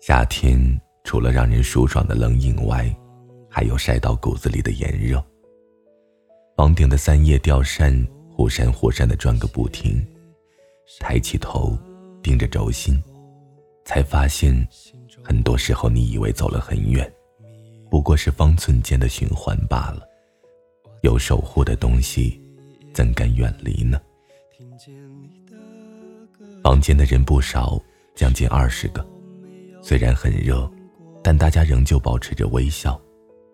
夏天除了让人舒爽的冷饮外，还有晒到骨子里的炎热。房顶的三叶吊扇忽闪忽闪的转个不停，抬起头盯着轴心，才发现，很多时候你以为走了很远，不过是方寸间的循环罢了。有守护的东西。怎敢远离呢？房间的人不少，将近二十个。虽然很热，但大家仍旧保持着微笑，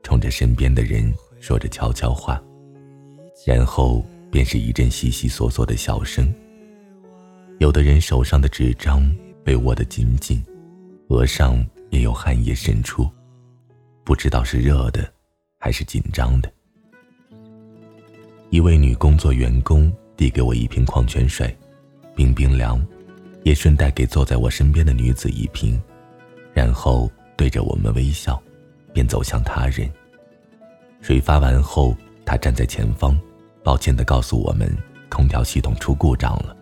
冲着身边的人说着悄悄话。然后便是一阵悉悉索索的笑声。有的人手上的纸张被握得紧紧，额上也有汗液渗出，不知道是热的，还是紧张的。一位女工作员工递给我一瓶矿泉水，冰冰凉，也顺带给坐在我身边的女子一瓶，然后对着我们微笑，便走向他人。水发完后，他站在前方，抱歉地告诉我们空调系统出故障了，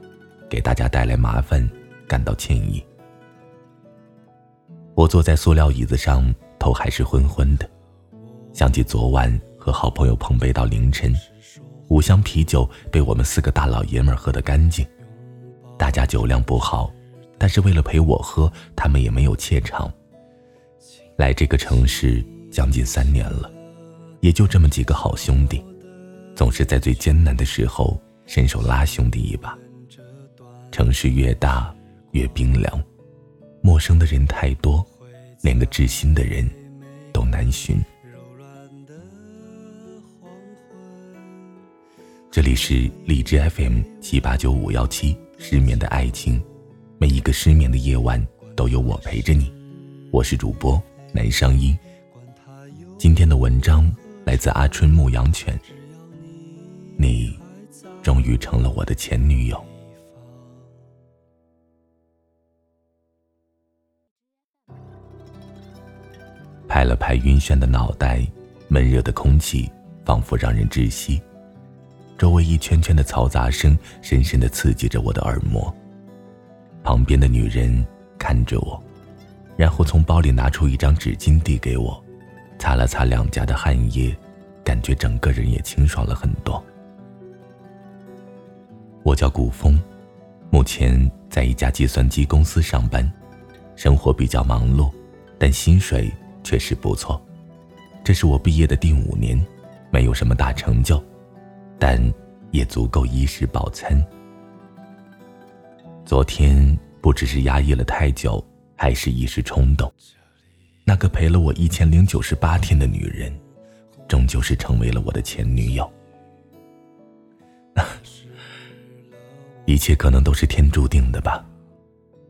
给大家带来麻烦，感到歉意。我坐在塑料椅子上，头还是昏昏的，想起昨晚和好朋友碰杯到凌晨。五箱啤酒被我们四个大老爷们喝得干净，大家酒量不好，但是为了陪我喝，他们也没有怯场。来这个城市将近三年了，也就这么几个好兄弟，总是在最艰难的时候伸手拉兄弟一把。城市越大越冰凉，陌生的人太多，连个知心的人都难寻。这里是荔枝 FM 七八九五幺七，失眠的爱情，每一个失眠的夜晚都有我陪着你。我是主播南商英。今天的文章来自阿春牧羊犬。你终于成了我的前女友。拍了拍晕眩的脑袋，闷热的空气仿佛让人窒息。周围一圈圈的嘈杂声深深的刺激着我的耳膜。旁边的女人看着我，然后从包里拿出一张纸巾递给我，擦了擦两颊的汗液，感觉整个人也清爽了很多。我叫古风，目前在一家计算机公司上班，生活比较忙碌，但薪水确实不错。这是我毕业的第五年，没有什么大成就。但也足够衣食饱餐。昨天不只是压抑了太久，还是一时冲动。那个陪了我一千零九十八天的女人，终究是成为了我的前女友。一切可能都是天注定的吧。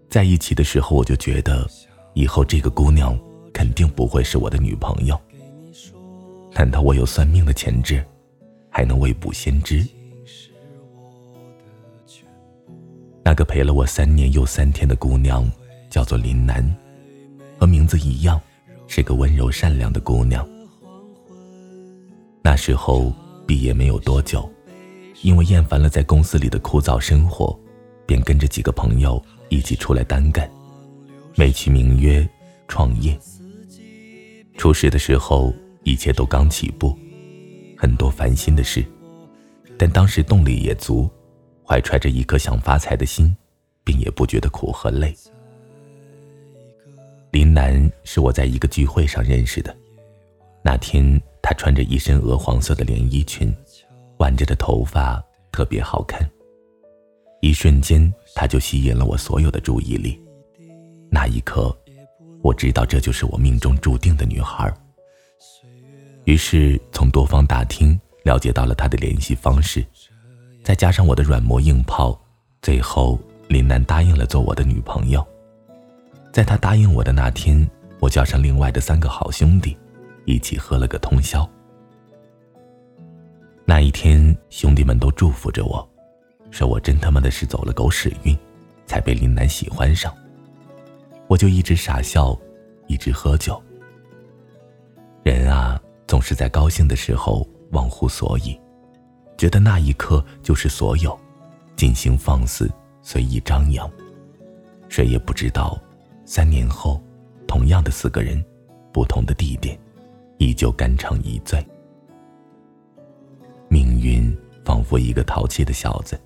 在一起的时候，我就觉得，以后这个姑娘肯定不会是我的女朋友。难道我有算命的潜质？还能未卜先知。那个陪了我三年又三天的姑娘，叫做林楠，和名字一样，是个温柔善良的姑娘。那时候毕业没有多久，因为厌烦了在公司里的枯燥生活，便跟着几个朋友一起出来单干，美其名曰创业。初始的时候，一切都刚起步。很多烦心的事，但当时动力也足，怀揣着一颗想发财的心，并也不觉得苦和累。林楠是我在一个聚会上认识的，那天她穿着一身鹅黄色的连衣裙，挽着的头发特别好看，一瞬间她就吸引了我所有的注意力。那一刻，我知道这就是我命中注定的女孩。于是从多方打听了解到了他的联系方式，再加上我的软磨硬泡，最后林楠答应了做我的女朋友。在他答应我的那天，我叫上另外的三个好兄弟，一起喝了个通宵。那一天，兄弟们都祝福着我，说我真他妈的是走了狗屎运，才被林楠喜欢上。我就一直傻笑，一直喝酒。人啊。总是在高兴的时候忘乎所以，觉得那一刻就是所有，尽情放肆，随意张扬。谁也不知道，三年后，同样的四个人，不同的地点，依旧肝肠一醉。命运仿佛一个淘气的小子，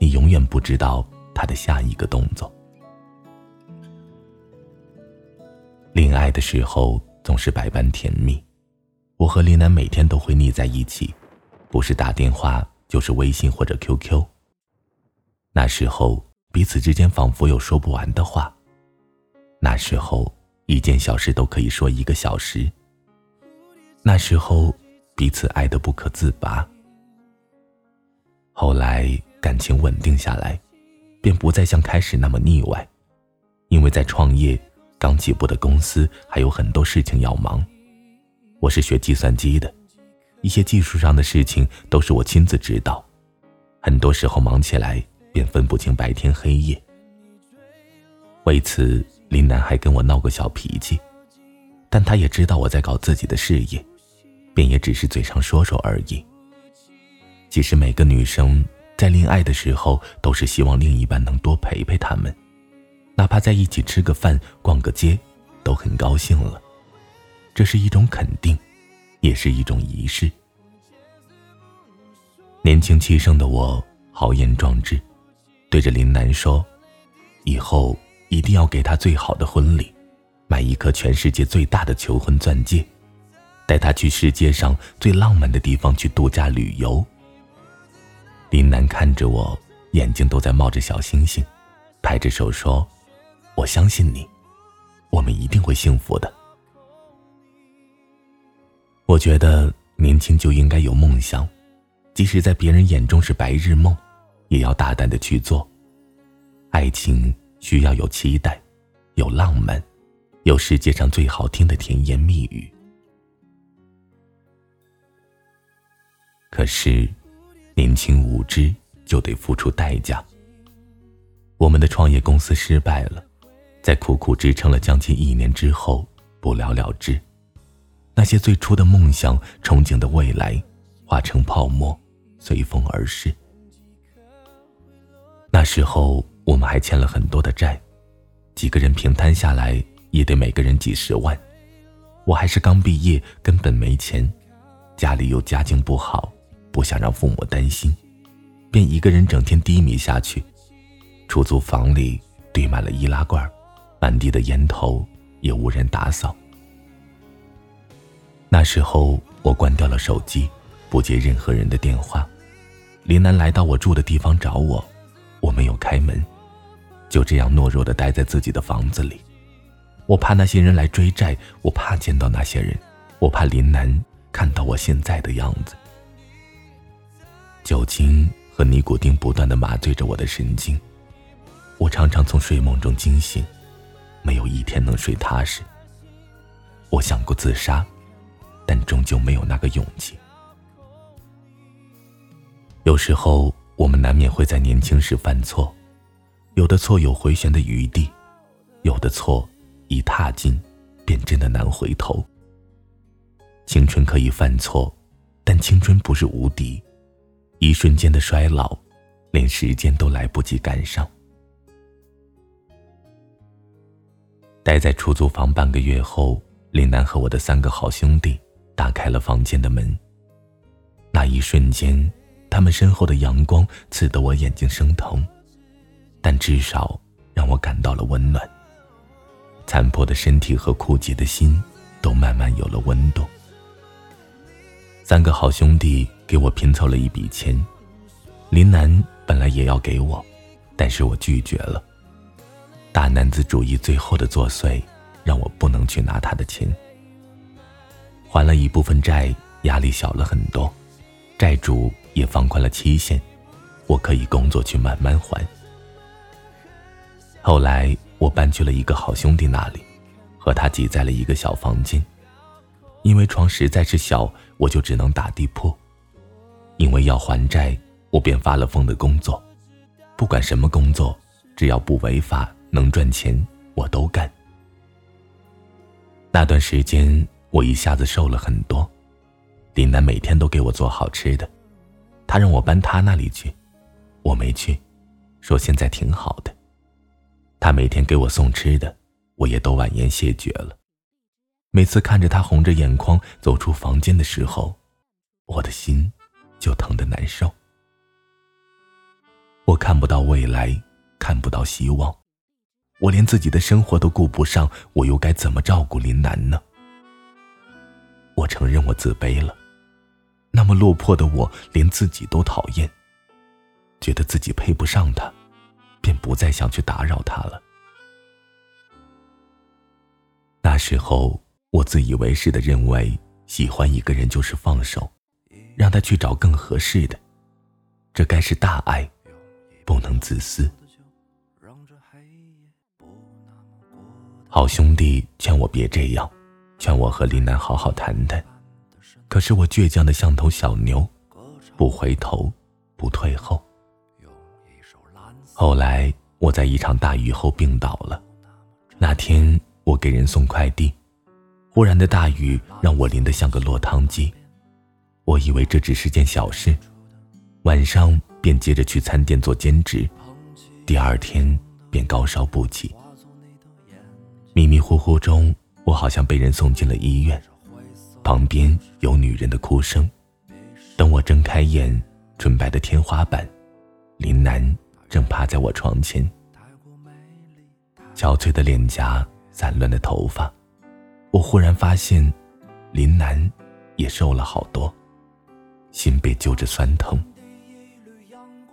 你永远不知道他的下一个动作。恋爱的时候总是百般甜蜜，我和林楠每天都会腻在一起，不是打电话就是微信或者 QQ。那时候彼此之间仿佛有说不完的话，那时候一件小事都可以说一个小时。那时候。彼此爱得不可自拔。后来感情稳定下来，便不再像开始那么腻歪，因为在创业，刚起步的公司还有很多事情要忙。我是学计算机的，一些技术上的事情都是我亲自指导，很多时候忙起来便分不清白天黑夜。为此，林楠还跟我闹过小脾气，但他也知道我在搞自己的事业。便也只是嘴上说说而已。其实每个女生在恋爱的时候，都是希望另一半能多陪陪她们，哪怕在一起吃个饭、逛个街，都很高兴了。这是一种肯定，也是一种仪式。年轻气盛的我豪言壮志，对着林楠说：“以后一定要给他最好的婚礼，买一颗全世界最大的求婚钻戒。”带他去世界上最浪漫的地方去度假旅游。林楠看着我，眼睛都在冒着小星星，拍着手说：“我相信你，我们一定会幸福的。”我觉得年轻就应该有梦想，即使在别人眼中是白日梦，也要大胆的去做。爱情需要有期待，有浪漫，有世界上最好听的甜言蜜语。可是，年轻无知就得付出代价。我们的创业公司失败了，在苦苦支撑了将近一年之后，不了了之。那些最初的梦想、憧憬的未来，化成泡沫，随风而逝。那时候我们还欠了很多的债，几个人平摊下来也得每个人几十万。我还是刚毕业，根本没钱，家里又家境不好。不想让父母担心，便一个人整天低迷下去。出租房里堆满了易拉罐，满地的烟头也无人打扫。那时候我关掉了手机，不接任何人的电话。林楠来到我住的地方找我，我没有开门，就这样懦弱的待在自己的房子里。我怕那些人来追债，我怕见到那些人，我怕林楠看到我现在的样子。酒精和尼古丁不断的麻醉着我的神经，我常常从睡梦中惊醒，没有一天能睡踏实。我想过自杀，但终究没有那个勇气。有时候我们难免会在年轻时犯错，有的错有回旋的余地，有的错一踏进便真的难回头。青春可以犯错，但青春不是无敌。一瞬间的衰老，连时间都来不及赶上。待在出租房半个月后，林楠和我的三个好兄弟打开了房间的门。那一瞬间，他们身后的阳光刺得我眼睛生疼，但至少让我感到了温暖。残破的身体和枯竭的心，都慢慢有了温度。三个好兄弟。给我拼凑了一笔钱，林楠本来也要给我，但是我拒绝了。大男子主义最后的作祟，让我不能去拿他的钱。还了一部分债，压力小了很多，债主也放宽了期限，我可以工作去慢慢还。后来我搬去了一个好兄弟那里，和他挤在了一个小房间，因为床实在是小，我就只能打地铺。因为要还债，我便发了疯的工作，不管什么工作，只要不违法、能赚钱，我都干。那段时间，我一下子瘦了很多。林楠每天都给我做好吃的，他让我搬他那里去，我没去，说现在挺好的。他每天给我送吃的，我也都婉言谢绝了。每次看着他红着眼眶走出房间的时候，我的心就疼得难受。我看不到未来，看不到希望，我连自己的生活都顾不上，我又该怎么照顾林楠呢？我承认我自卑了，那么落魄的我连自己都讨厌，觉得自己配不上他，便不再想去打扰他了。那时候，我自以为是的认为，喜欢一个人就是放手，让他去找更合适的，这该是大爱。不能自私。好兄弟劝我别这样，劝我和林楠好好谈谈。可是我倔强的像头小牛，不回头，不退后。后来我在一场大雨后病倒了。那天我给人送快递，忽然的大雨让我淋得像个落汤鸡。我以为这只是件小事，晚上。便接着去餐店做兼职，第二天便高烧不起。迷迷糊糊中，我好像被人送进了医院，旁边有女人的哭声。等我睁开眼，纯白的天花板，林楠正趴在我床前，憔悴的脸颊，散乱的头发。我忽然发现，林楠也瘦了好多，心被揪着酸疼。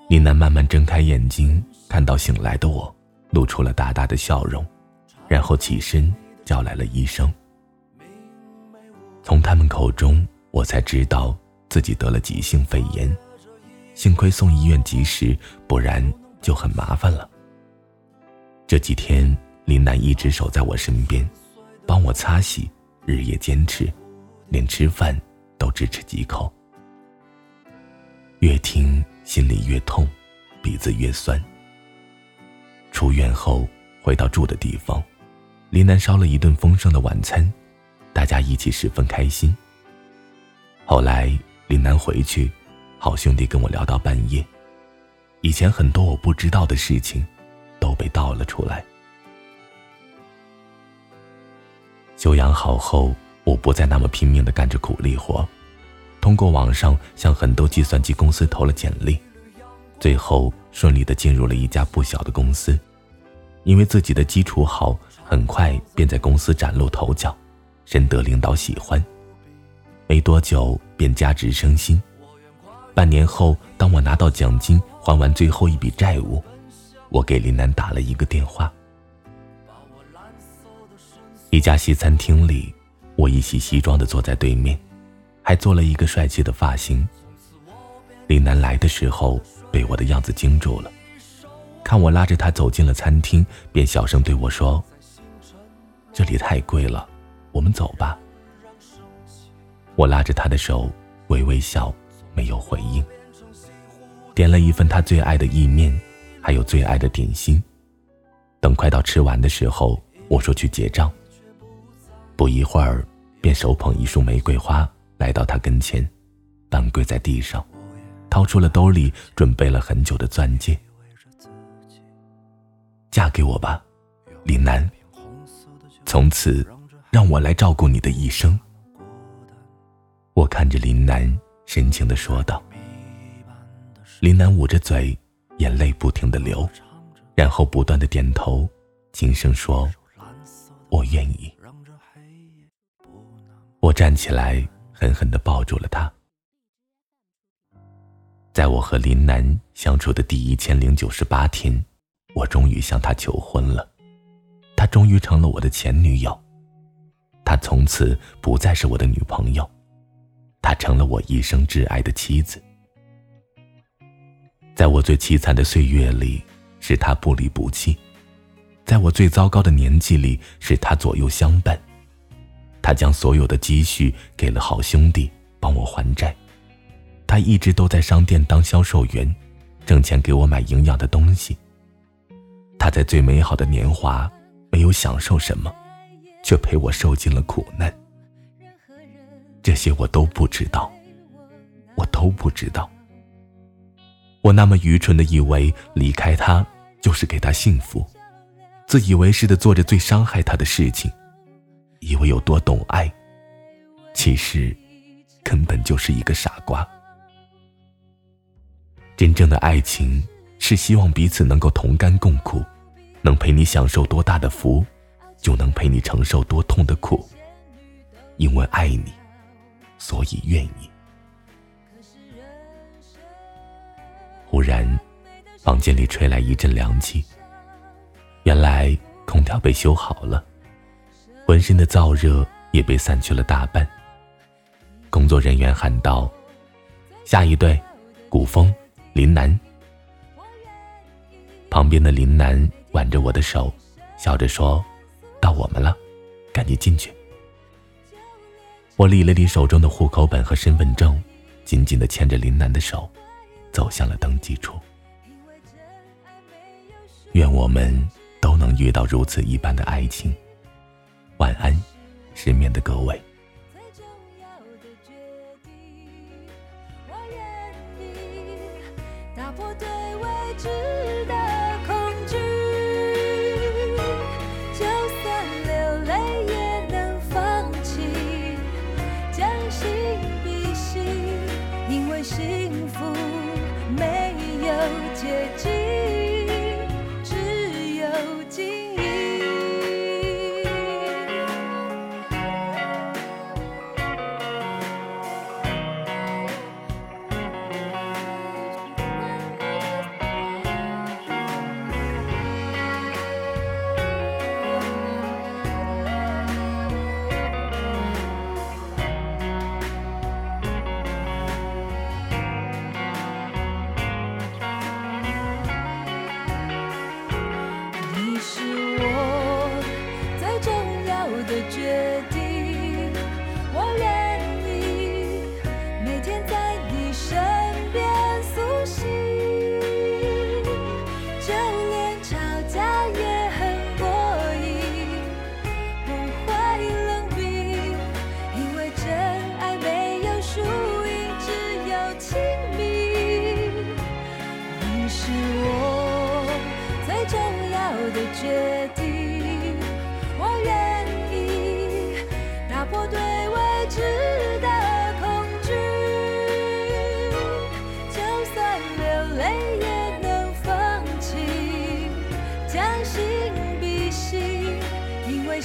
林楠慢慢睁开眼睛，看到醒来的我，露出了大大的笑容，然后起身叫来了医生。从他们口中，我才知道自己得了急性肺炎，幸亏送医院及时，不然就很麻烦了。这几天，林楠一直守在我身边，帮我擦洗，日夜坚持，连吃饭都只吃几口。越听。心里越痛，鼻子越酸。出院后回到住的地方，林楠烧了一顿丰盛的晚餐，大家一起十分开心。后来林楠回去，好兄弟跟我聊到半夜，以前很多我不知道的事情，都被道了出来。休养好后，我不再那么拼命的干着苦力活。通过网上向很多计算机公司投了简历，最后顺利的进入了一家不小的公司。因为自己的基础好，很快便在公司崭露头角，深得领导喜欢。没多久便加职升薪。半年后，当我拿到奖金，还完最后一笔债务，我给林楠打了一个电话。一家西餐厅里，我一袭西装的坐在对面。还做了一个帅气的发型。林楠来的时候被我的样子惊住了，看我拉着他走进了餐厅，便小声对我说：“这里太贵了，我们走吧。”我拉着他的手，微微笑，没有回应。点了一份他最爱的意面，还有最爱的点心。等快到吃完的时候，我说去结账。不一会儿，便手捧一束玫瑰花。来到他跟前，半跪在地上，掏出了兜里准备了很久的钻戒。嫁给我吧，林楠。从此，让我来照顾你的一生。我看着林楠，深情的说道。林楠捂着嘴，眼泪不停的流，然后不断的点头，轻声说：“我愿意。”我站起来。狠狠的抱住了他。在我和林楠相处的第一千零九十八天，我终于向他求婚了，她终于成了我的前女友，她从此不再是我的女朋友，她成了我一生挚爱的妻子。在我最凄惨的岁月里，是他不离不弃；在我最糟糕的年纪里，是他左右相伴。他将所有的积蓄给了好兄弟，帮我还债。他一直都在商店当销售员，挣钱给我买营养的东西。他在最美好的年华没有享受什么，却陪我受尽了苦难。这些我都不知道，我都不知道。我那么愚蠢的以为离开他就是给他幸福，自以为是的做着最伤害他的事情，以为有多懂爱，其实根本就是一个傻瓜。真正的爱情是希望彼此能够同甘共苦，能陪你享受多大的福，就能陪你承受多痛的苦。因为爱你，所以愿意。忽然，房间里吹来一阵凉气。原来空调被修好了，浑身的燥热也被散去了大半。工作人员喊道：“下一对，古风林楠。”旁边的林楠挽着我的手，笑着说：“到我们了，赶紧进去。”我理了理手中的户口本和身份证，紧紧的牵着林楠的手。走向了登记处。愿我们都能遇到如此一般的爱情。晚安，失眠的各位。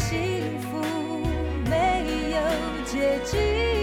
幸福没有捷径。